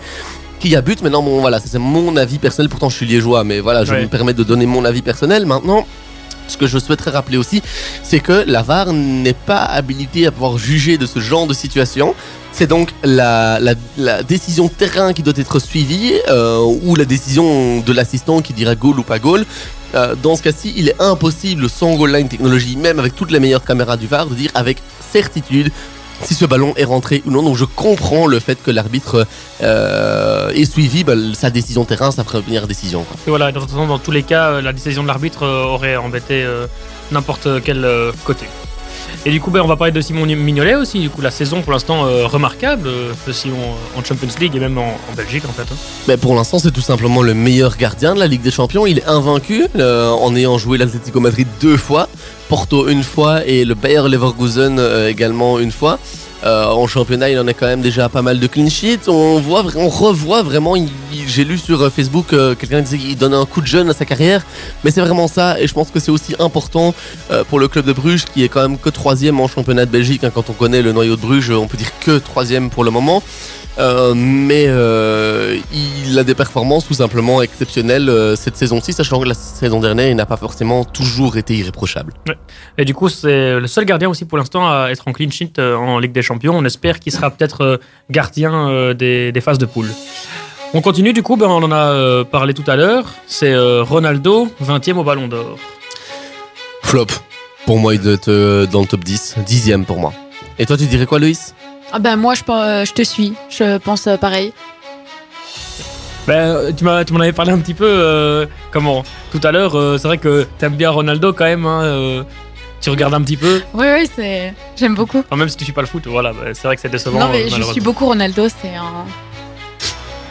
qu'il y a but. Maintenant, bon, voilà, c'est mon avis personnel. Pourtant, je suis liégeois, mais voilà, je Ouais. me permets de donner mon avis personnel. Maintenant, ce que je souhaiterais rappeler aussi, c'est que la VAR n'est pas habilitée à pouvoir juger de ce genre de situation. C'est donc la, décision terrain qui doit être suivie euh, ou la décision de l'assistant qui dira goal ou pas goal. Euh, dans ce cas-ci, il est impossible sans goal line technologie, même avec toutes les meilleures caméras du VAR, de dire avec certitude si ce ballon est rentré ou non. Donc je comprends le fait que l'arbitre euh, ait suivi bah, sa décision terrain, sa première décision. quoi. Et voilà, façon, dans tous les cas, la décision de l'arbitre aurait embêté n'importe quel côté. Et du coup, ben, on va parler de Simon Mignolet aussi. Du coup, la saison pour l'instant euh, remarquable euh, de Simon en Champions League et même en, Belgique en fait. hein. Mais pour l'instant, c'est tout simplement le meilleur gardien de la Ligue des Champions. Il est invaincu euh, en ayant joué l'Atlético Madrid deux fois, Porto une fois et le Bayer Leverkusen euh, également une fois. Euh, en championnat, il en a quand même déjà pas mal de clean sheets. On voit, on revoit vraiment. J'ai lu sur euh, Facebook euh, quelqu'un disait qu'il donne un coup de jeune à sa carrière, mais c'est vraiment ça. Et je pense que c'est aussi important euh, pour le club de Bruges, qui est quand même que troisième en championnat de Belgique. hein. quand on connaît le noyau de Bruges, on peut dire que troisième pour le moment. Mais il a des performances tout simplement exceptionnelles cette saison-ci, sachant que la saison dernière, il n'a pas forcément toujours été irréprochable. Et du coup, c'est le seul gardien aussi pour l'instant à être en clean sheet en Ligue des Champions. On espère qu'il sera peut-être euh, gardien euh, des, des phases de poule. On continue, du coup, ben, on en a euh, parlé tout à l'heure. C'est Ronaldo, 20e au Ballon d'Or. Flop. Pour moi, il doit être dans le top 10, dixième pour moi. Et toi, tu dirais quoi, Loïs? Ah ben moi je, je te suis, je pense pareil. Ben, tu m'as- tu m'en avais parlé un petit peu, euh, comment Tout à l'heure, euh, c'est vrai que t'aimes bien Ronaldo quand même. hein, euh, tu regardes un petit peu, Oui oui c'est, j'aime beaucoup. Enfin, même si tu suis pas le foot, voilà, ben, c'est vrai que c'est décevant. non mais je suis beaucoup Ronaldo, c'est un,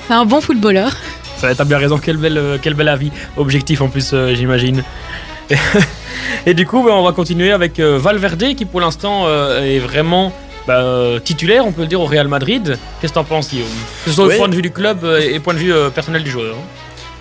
c'est un bon footballeur. Ça, T'as bien raison, quel bel, euh, quel bel avis. Objectif en plus, euh, j'imagine. Et, et du coup, ben, on va continuer avec euh, Valverde qui pour l'instant euh, est vraiment bah, titulaire, on peut le dire, au Real Madrid. Qu'est-ce que t'en penses, Guillaume? Que ce soit au point de vue du club et point de vue personnel du joueur. hein.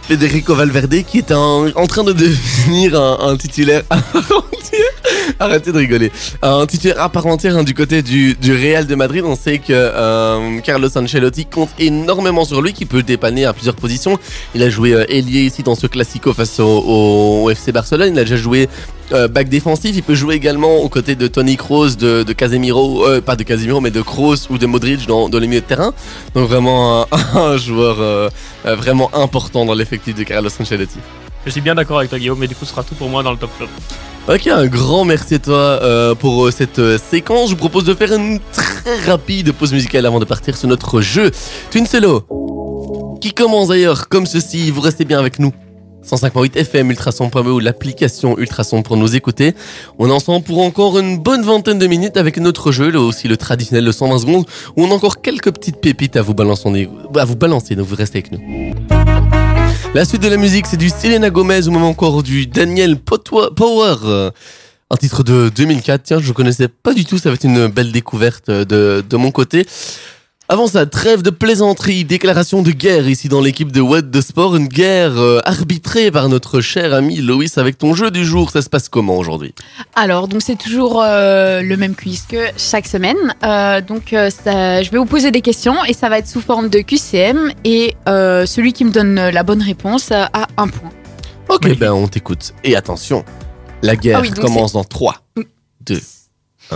Federico Valverde qui est en, train de devenir un, titulaire *laughs* à part entière. Arrêtez de rigoler. Un titulaire à part entière hein, du côté du, Real de Madrid. On sait que euh, Carlos Ancelotti compte énormément sur lui, qui peut dépanner à plusieurs positions. Il a joué euh, ailier ici dans ce classico face au FC Barcelone. Il a déjà joué euh, back défensif. Il peut jouer également aux côtés de Tony Kroos, de, de Casemiro, euh, pas de Casemiro, mais de Kroos ou de Modric dans, dans les milieux de terrain. Donc vraiment un, *laughs* un joueur euh, euh, vraiment important dans l'effectif de Carlos Ancelotti. Je suis bien d'accord avec toi, Guillaume, mais du coup, ce sera tout pour moi dans le top flop. Ok, un grand merci à toi euh, pour euh, cette euh, séquence. Je vous propose de faire une très rapide pause musicale avant de partir sur notre jeu Twin Solo. Qui commence d'ailleurs comme ceci. Vous restez bien avec nous. 105.8 FM, ultrason.be ou l'application Ultrason pour nous écouter. On est ensemble pour encore une bonne vingtaine de minutes avec notre jeu, là aussi le traditionnel de 120 secondes, où on a encore quelques petites pépites à vous balancer, à vous balancer donc vous restez avec nous. La suite de la musique, c'est du Selena Gomez ou même encore du Daniel Potwa- Power. Un titre de 2004. Tiens, je connaissais pas du tout. Ça va être une belle découverte de, de mon côté. Avant ça, trêve de plaisanterie, déclaration de guerre ici dans l'équipe de What de Sport. Une guerre euh, arbitrée par notre cher ami Loïs avec ton jeu du jour. Ça se passe comment aujourd'hui? Alors, donc c'est toujours euh, le même quiz que chaque semaine. Euh, donc, ça- je vais vous poser des questions et ça va être sous forme de QCM. Et celui qui me donne la bonne réponse a un point. Ok, ben on t'écoute. Et attention, la guerre Ah oui, donc commence dans 3, 2. *laughs*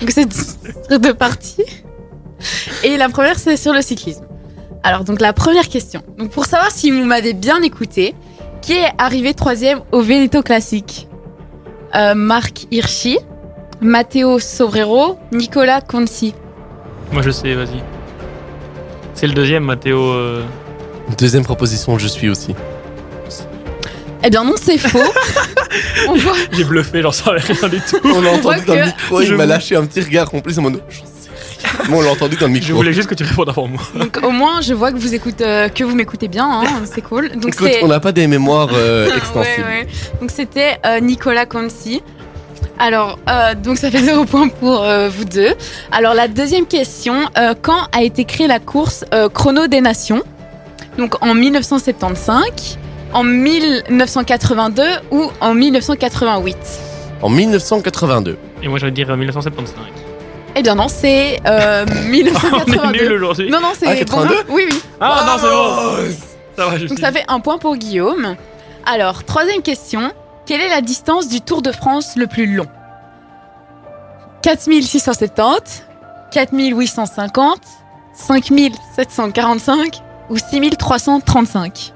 Donc, c'est deux parties. Et la première, c'est sur le cyclisme. Alors, donc la première question. Donc, pour savoir si vous m'avez bien écouté, qui est arrivé troisième au Veneto Classique Euh, Marc Hirschi, Matteo Sobrero, Nicolas Conci. Moi, je sais, vas-y. C'est le deuxième, Mathéo. euh, Deuxième proposition, je suis aussi. Eh bien non, c'est faux. *laughs* On voit. J'ai bluffé, j'en savais rien du tout. On l'a entendu dans le micro, il m'a lâché un petit regard complice en mode sais Moi, on l'a entendu dans le micro. Je voulais juste que tu répondes avant moi. Donc au moins, je vois que vous écoutez, euh, que vous m'écoutez bien. hein, c'est cool. Donc Écoute, c'est. on n'a pas des mémoires euh, *laughs* Ouais, extensibles. ouais. Donc c'était euh, Nicolas Conci. Alors, euh, donc ça fait zéro point pour euh, vous deux. Alors la deuxième question, euh, quand a été créée la course euh, Chrono des Nations? Donc en 1975, en 1982 ou en 1988 En 1982. Et moi, je vais dire euh, 1975. Eh bien non, c'est euh, *laughs* On est nul 1982. aujourd'hui. non, non, c'est... Ah, 82? Oui, oui. Ah non, c'est bon. Ça va, je Donc suis. ça fait un point pour Guillaume. Alors, troisième question. Quelle est la distance du Tour de France le plus long? 4670, 4850, 5745 ou 6335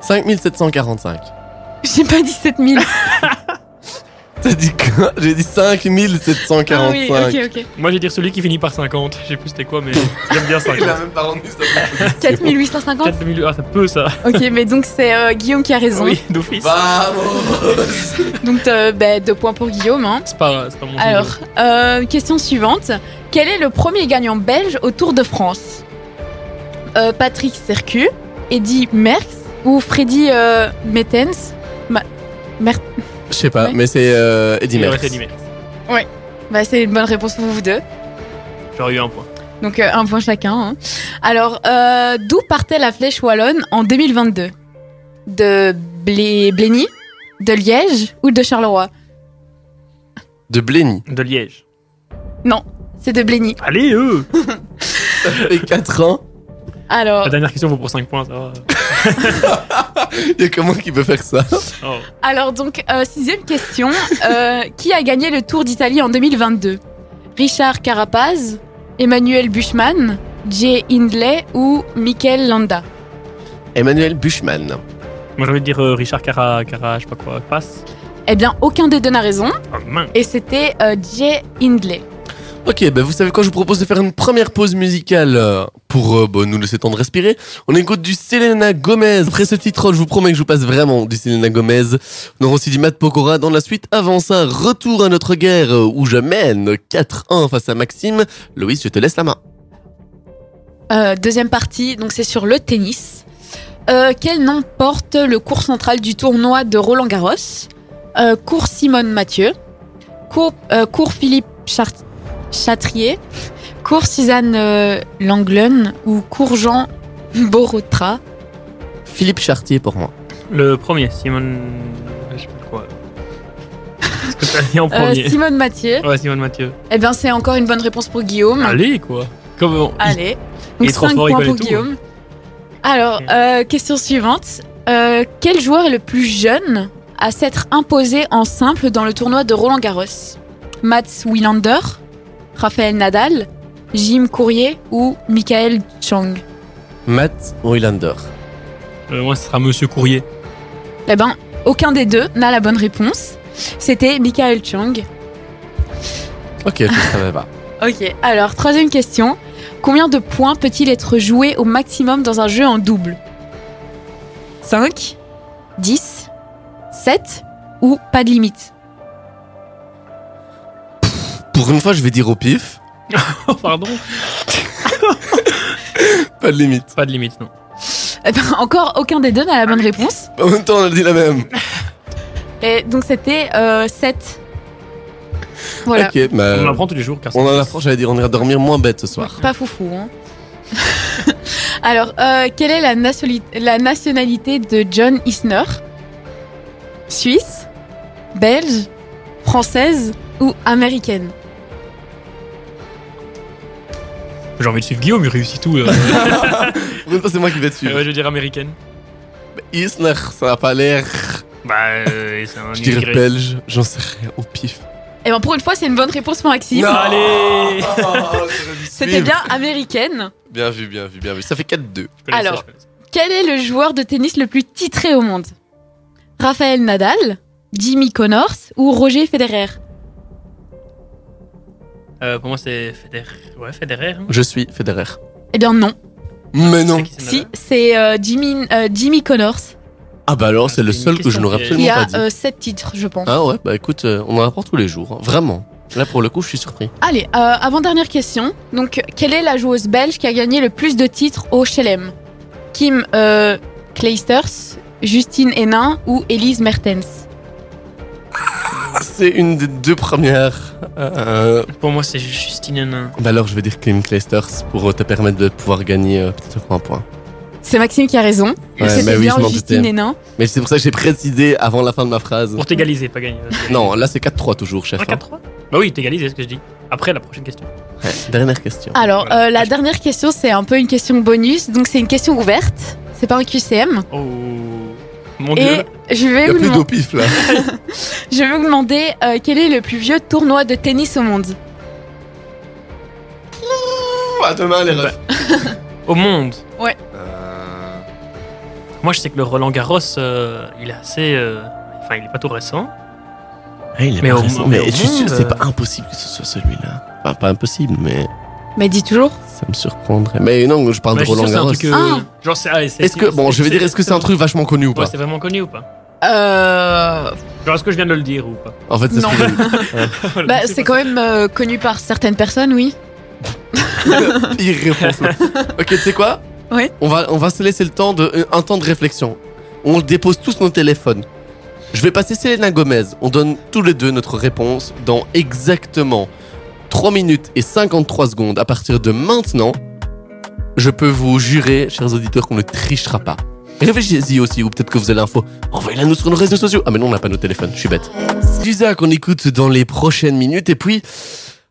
5745. J'ai pas dit 7000. *laughs* *laughs* T'as dit quoi J'ai dit 5745. Ah oui, ok, ok. Moi, je vais dire celui qui finit par 50. Je sais plus c'était quoi, mais *laughs* j'aime bien 50. Il a même pas rendu ça. 4850 4000 Ah, ça peut ça. Ok, mais donc c'est euh, Guillaume qui a raison. Oui, d'office. Vamos Donc euh, bah, deux points pour Guillaume. hein. C'est pas, c'est pas mon Alors, euh, question suivante. Quel est le premier gagnant belge au Tour de France? Euh, Patrick Sercu, Eddy Merckx ou Freddy euh, Mertens? Ma- Mer- Je sais pas, Ouais. mais c'est euh, Eddie Il aurait Merckx. été Merckx. bah, C'est une bonne réponse pour vous deux. J'aurais eu un point. Donc euh, un point chacun. hein. Alors, euh, d'où partait la flèche wallonne en 2022 De Blé- Blény De Liège ou de Charleroi? De Blény. De Liège. C'est de Blény. *laughs* Allez, eux Ça fait 4 ans. Alors, La dernière question vaut pour 5 points, ça va. *laughs* Il *laughs* y a comment qui peut faire ça Oh. alors donc, euh, sixième question. Euh, qui a gagné le Tour d'Italie en 2022 Richard Carapaz, Emmanuel Buchmann, Jay Hindley ou Mikel Landa? Emmanuel Buchmann. Moi, j'ai envie de dire euh, Richard Cara, Cara, je sais pas quoi, passe. Eh bien, aucun des deux n'a raison. Oh, mince. Et c'était euh, Jay Hindley. Ok, ben vous savez quoi, je vous propose de faire une première pause musicale euh, pour euh, bon, nous laisser temps de respirer. On écoute du Selena Gomez. Après ce titre, je vous promets que je vous passe vraiment du Selena Gomez. On aura aussi du Matt Pokora dans la suite. Avant ça, retour à notre guerre euh, où je mène 4-1 face à Maxime. Loïs, je te laisse la main. Deuxième partie, donc c'est sur le tennis. Quel nom porte le cours central du tournoi de Roland Garros? Cours Simone Mathieu, cours, cours Philippe Char- Chatrier, cours Suzanne euh, Langlen ou cours Jean Borotra Philippe Chartier pour moi. Le premier, Simone. Je sais plus quoi. Qu'est-ce que t'as dit en Euh, premier Simone Mathieu. Ouais, Simone Mathieu. Eh bien, c'est encore une bonne réponse pour Guillaume. Allez, quoi. Comment Allez. il Donc est trop 5 fort, il points pour tout, Guillaume. Alors, euh, question suivante. Euh, quel joueur est le plus jeune à s'être imposé en simple dans le tournoi de Roland Garros Mats Wilander, Raphaël Nadal, Jim Courier ou Michael Chang Matt Wilander. Euh, Moi, ce sera Monsieur Courrier. Eh ben, aucun des deux n'a la bonne réponse. C'était Michael Chang. Ok, je ne savais pas. *laughs* Ok, alors troisième question. Combien de points peut-il être joué au maximum dans un jeu en double? 5, 10, 7 ou pas de limite? Pour une fois, je vais dire au pif. Oh, *laughs* pardon. *laughs* Pas de limite. Pas de limite, non. Eh ben, Encore aucun des deux n'a la bonne réponse. En même temps, on a dit la même. *laughs* Et donc c'était euh, 7. Voilà. Ok, bah, On apprend tous les jours, car on en apprend, j'allais dire, on ira dormir moins bête ce soir. Pas foufou. Hein. alors, euh, quelle est la, la nationalité de John Isner? Suisse Belge Française ou américaine? J'ai envie de suivre Guillaume, il réussit tout. *laughs* euh. C'est moi qui vais dessus. Euh, ouais, je veux dire américaine. Isner, ça n'a pas l'air. Bah, euh, c'est un Je dirais immigré. belge, j'en sais rien, au pif. Et ben pour une fois, c'est une bonne réponse pour Maxime. Allez *laughs* C'était bien américaine. Bien vu, bien vu, bien vu. Ça fait 4-2. Je connaissais, Alors. je. Quel est le joueur de tennis le plus titré au monde? Raphaël Nadal, Jimmy Connors ou Roger Federer? Euh, pour moi, c'est Federer. Ouais, Federer. hein. Je suis Federer. Eh bien non. Mais non. C'est qui, Si, c'est euh, Jimmy, euh, Jimmy Connors. Ah bah alors, c'est le C'est une seul que je question n'aurais qui est- absolument Il pas a dit. euh, 7 titres, je pense. Ah ouais, bah écoute, euh, on en apprend tous les jours. hein. Vraiment. Là, pour le coup, je suis surpris. Allez, euh, avant-dernière question. Donc, quelle est la joueuse belge qui a gagné le plus de titres au Chelem? Kim euh, Clijsters, Justine Hénin ou Elise Mertens? *laughs* C'est une des deux premières. Euh, Pour moi, c'est Justine Hénin. bah alors, je vais dire Kim Clijsters pour te permettre de pouvoir gagner euh, peut-être un point. C'est Maxime qui a raison. Ouais, C'était bah oui, bien je m'en Justine doutais. Hénin. Mais c'est pour ça que j'ai précisé avant la fin de ma phrase. Pour t'égaliser, pas gagner. Non, là, c'est 4-3 toujours, chef. Ah, hein. 4-3 Bah oui, t'égalises, c'est ce que je dis. Après, la prochaine question. Ouais, dernière question. Alors, Voilà. euh, la dernière question, c'est un peu une question bonus. Donc, c'est une question ouverte. C'est pas un QCM. Oh. Mon Et dieu. je Il vais, y a vous plus demand- d'au pif là. *laughs* je vais vous demander euh, quel est le plus vieux tournoi de tennis au monde? À demain, les refs. Au monde? Euh, Moi, je sais que le Roland Garros, euh, il est assez. euh, Enfin, il est pas tout récent. Ah, il est Mais pas au- récent. mais Mais au je suis sûr, monde, c'est euh, pas impossible que ce soit celui-là. Enfin, pas impossible, mais Mais dis toujours. ça me surprendrait. Mais non, je parle de je suis sûr Roland c'est un Garros. truc. euh, Ah. Genre, c'est. ah, c'est- Est-ce que, bon, je vais dire, est-ce que c'est un truc vachement connu ou Ouais, pas c'est vraiment connu ou pas Euh, Genre, est-ce que je viens de le dire ou pas En fait, c'est ce Non. que j'ai *laughs* Voilà, bah, je sais c'est pas. quand même euh, connu par certaines personnes, oui. *laughs* Il répond. *laughs* ok, tu sais quoi Oui. On va, on va se laisser le temps de, euh, un temps de réflexion. On dépose tous nos téléphones. Je vais passer Selena Gomez. On donne tous les deux notre réponse dans exactement 3 minutes et 53 secondes. À partir de maintenant, je peux vous jurer, chers auditeurs, qu'on ne trichera pas. Réfléchissez-y aussi, ou peut-être que vous avez l'info. Envoyez-la nous sur nos réseaux sociaux. Ah, mais non, on n'a pas nos téléphones, je suis bête. Ça qu'on écoute dans les prochaines minutes. Et puis,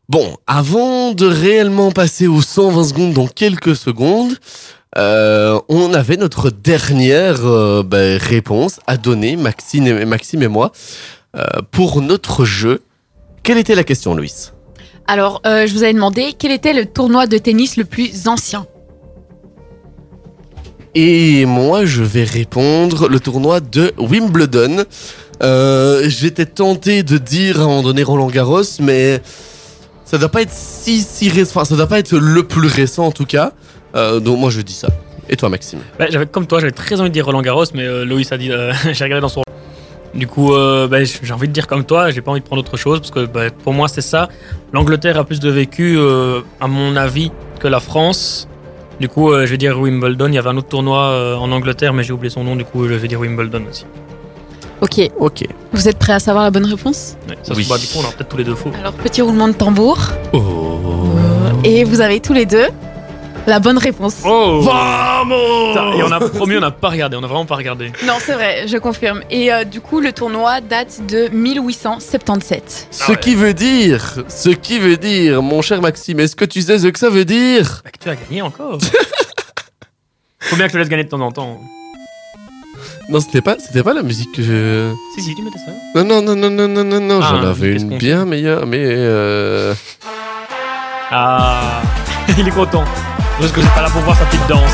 bon, avant de réellement passer aux 120 secondes dans quelques secondes, euh, on avait notre dernière euh, ben, réponse à donner, Maxime et, Maxime et moi, euh, pour notre jeu. Quelle était la question, Louis? Alors, euh, je vous avais demandé quel était le tournoi de tennis le plus ancien. Et moi, je vais répondre le tournoi de Wimbledon. Euh, J'étais tenté de dire à un moment donné Roland Garros, mais ça doit pas être si si récent. Enfin, ça doit pas être le plus récent en tout cas. Euh, donc moi, je dis ça. Et toi, Maxime? Bah, j'avais comme toi, j'avais très envie de dire Roland Garros, mais euh, Loïs a dit, euh, *laughs* j'ai regardé dans son. Du coup, euh, bah, j'ai envie de dire comme toi, j'ai pas envie de prendre autre chose parce que bah, pour moi c'est ça. L'Angleterre a plus de vécu, euh, à mon avis, que la France. Du coup, euh, je vais dire Wimbledon. Il y avait un autre tournoi euh, en Angleterre, mais j'ai oublié son nom. Du coup, je vais dire Wimbledon aussi. Ok, Ok. vous êtes prêts à savoir la bonne réponse? Ouais, ça, Oui. se- bah, du coup, on aura peut-être tous les deux faux. Alors, petit roulement de tambour. Oh. Et vous avez tous les deux la bonne réponse. Oh Vamos Putain, Et on a promis, on n'a pas regardé, on a vraiment pas regardé. Non, c'est vrai, je confirme. Et euh, du coup, le tournoi date de 1877. Ce Ah ouais. qui veut dire, ce qui veut dire, mon cher Maxime, est-ce que tu sais ce que ça veut dire? Bah, que tu as gagné encore. *laughs* Faut bien que je te laisse gagner de temps en temps. Non, c'était pas, c'était pas la musique que je. Si, si, tu mettais ça. Non, non, non, non, non, non, non, non. Ah, J'en avais qu'est-ce une qu'on bien meilleure, mais euh... Ah, *laughs* il est content. Parce que je suis pas là pour voir sa petite danse.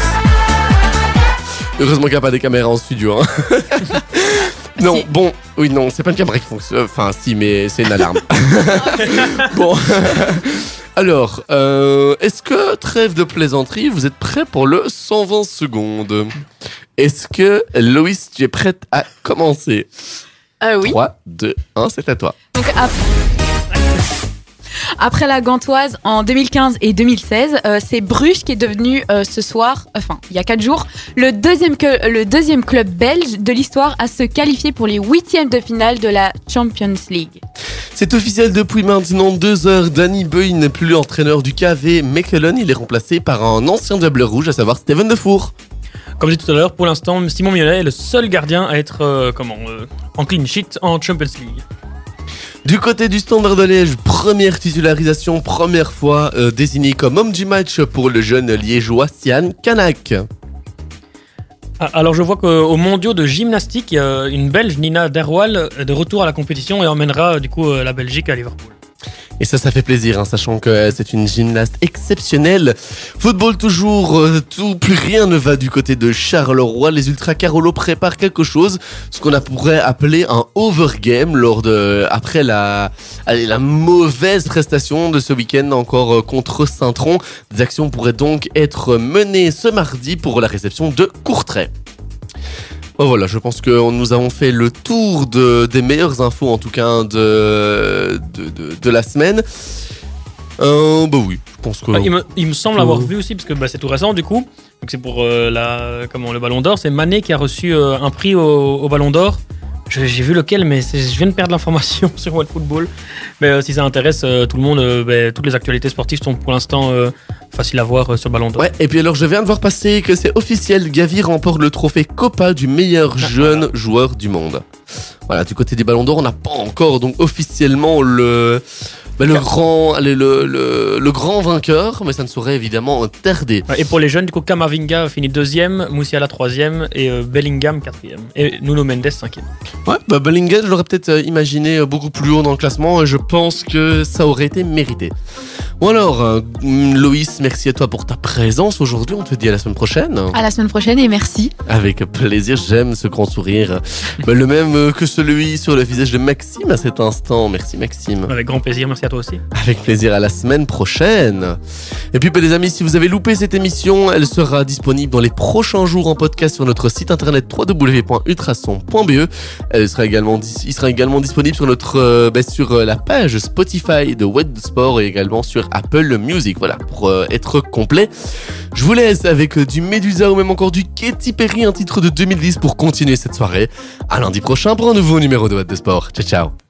heureusement qu'il n'y a pas des caméras en studio. Hein. *laughs* non, Si. bon, oui, non, c'est pas une caméra qui fonctionne. Enfin, si, mais c'est une alarme. *laughs* bon. *laughs* Alors, euh, est-ce que, trêve de plaisanterie, vous êtes prêts pour le 120 secondes? Est-ce que, Loïs, tu es prête à commencer? Euh, oui. 3, 2, 1, c'est à toi. Donc après la Gantoise en 2015 et 2016, euh, c'est Bruges qui est devenu euh, ce soir, enfin il y a 4 jours, le deuxième, que- le deuxième club belge de l'histoire à se qualifier pour les huitièmes de finale de la Champions League. C'est officiel depuis maintenant deux heures. Danny Boy n'est plus l'entraîneur du KV Mechelen. Il est remplacé par un ancien Diable Rouge, à savoir Steven Defour. Comme j'ai dit tout à l'heure, pour l'instant, Simon Mignolet est le seul gardien à être euh, comment, euh, en clean sheet en Champions League. Du côté du Standard de Liège, première titularisation, première fois euh, désigné comme homme du match pour le jeune liégeois Sian Kanak. Ah, alors je vois qu'au mondiaux de gymnastique, une Belge, Nina Derwal, est de retour à la compétition et emmènera du coup euh, la Belgique à Liverpool. Et ça, ça fait plaisir, hein, sachant que euh, c'est une gymnaste exceptionnelle. Football toujours, euh, tout, plus rien ne va du côté de Charleroi. Les Ultra Carolo préparent quelque chose, ce qu'on pourrait appeler un overgame lors de, après la, allez, la mauvaise prestation de ce week-end encore euh, contre Saint-Tron. Des actions pourraient donc être menées ce mardi pour la réception de Courtrai. Oh, voilà, je pense que nous avons fait le tour de, des meilleures infos, en tout cas, de, de, de- de la semaine. Euh, bah oui, je pense que... Ah, il, me, il me semble avoir vu aussi, parce que bah, c'est tout récent du coup, donc c'est pour euh, la, comment, le Ballon d'Or, c'est Mané qui a reçu euh, un prix au, au Ballon d'Or. J'ai vu lequel, mais je viens de perdre l'information *laughs* sur One Football. Mais euh, si ça intéresse euh, tout le monde, euh, bah, toutes les actualités sportives sont pour l'instant faciles à voir sur Ballon d'Or. Ouais, et puis alors je viens de voir passer que c'est officiel, Gavi remporte le trophée Copa du meilleur jeune joueur du monde. Voilà, du côté des ballons d'or, on n'a pas encore donc officiellement le, bah, le, grand, allez, le, le, le grand vainqueur, mais ça ne saurait évidemment tarder. Et pour les jeunes, du coup, Kamavinga finit deuxième, Moussiala troisième et euh, Bellingham quatrième. Et Nuno Mendes cinquième. Ouais, bah Bellingham, je l'aurais peut-être euh, imaginé euh, beaucoup plus haut dans le classement et je pense que ça aurait été mérité. Bon alors, euh, Loïs, merci à toi pour ta présence aujourd'hui. On te dit à la semaine prochaine. À la semaine prochaine et merci. Avec plaisir, j'aime ce grand sourire. *laughs* Ben, le même euh, que celui sur le visage de Maxime à cet instant. Merci Maxime. Avec grand plaisir, merci Avec plaisir à la semaine prochaine. Et puis les amis, si vous avez loupé cette émission, elle sera disponible dans les prochains jours en podcast sur notre site internet www.ultrason.be. Elle sera également, il sera également disponible sur notre euh, ben, sur euh, la page Spotify de Web Sport et également sur Apple Music. Voilà, pour euh, être complet. Je vous laisse avec du Medusa ou même encore du Katy Perry, un titre de 2010 pour continuer cette soirée. À lundi prochain pour un nouveau numéro de Web de Sport. Ciao ciao.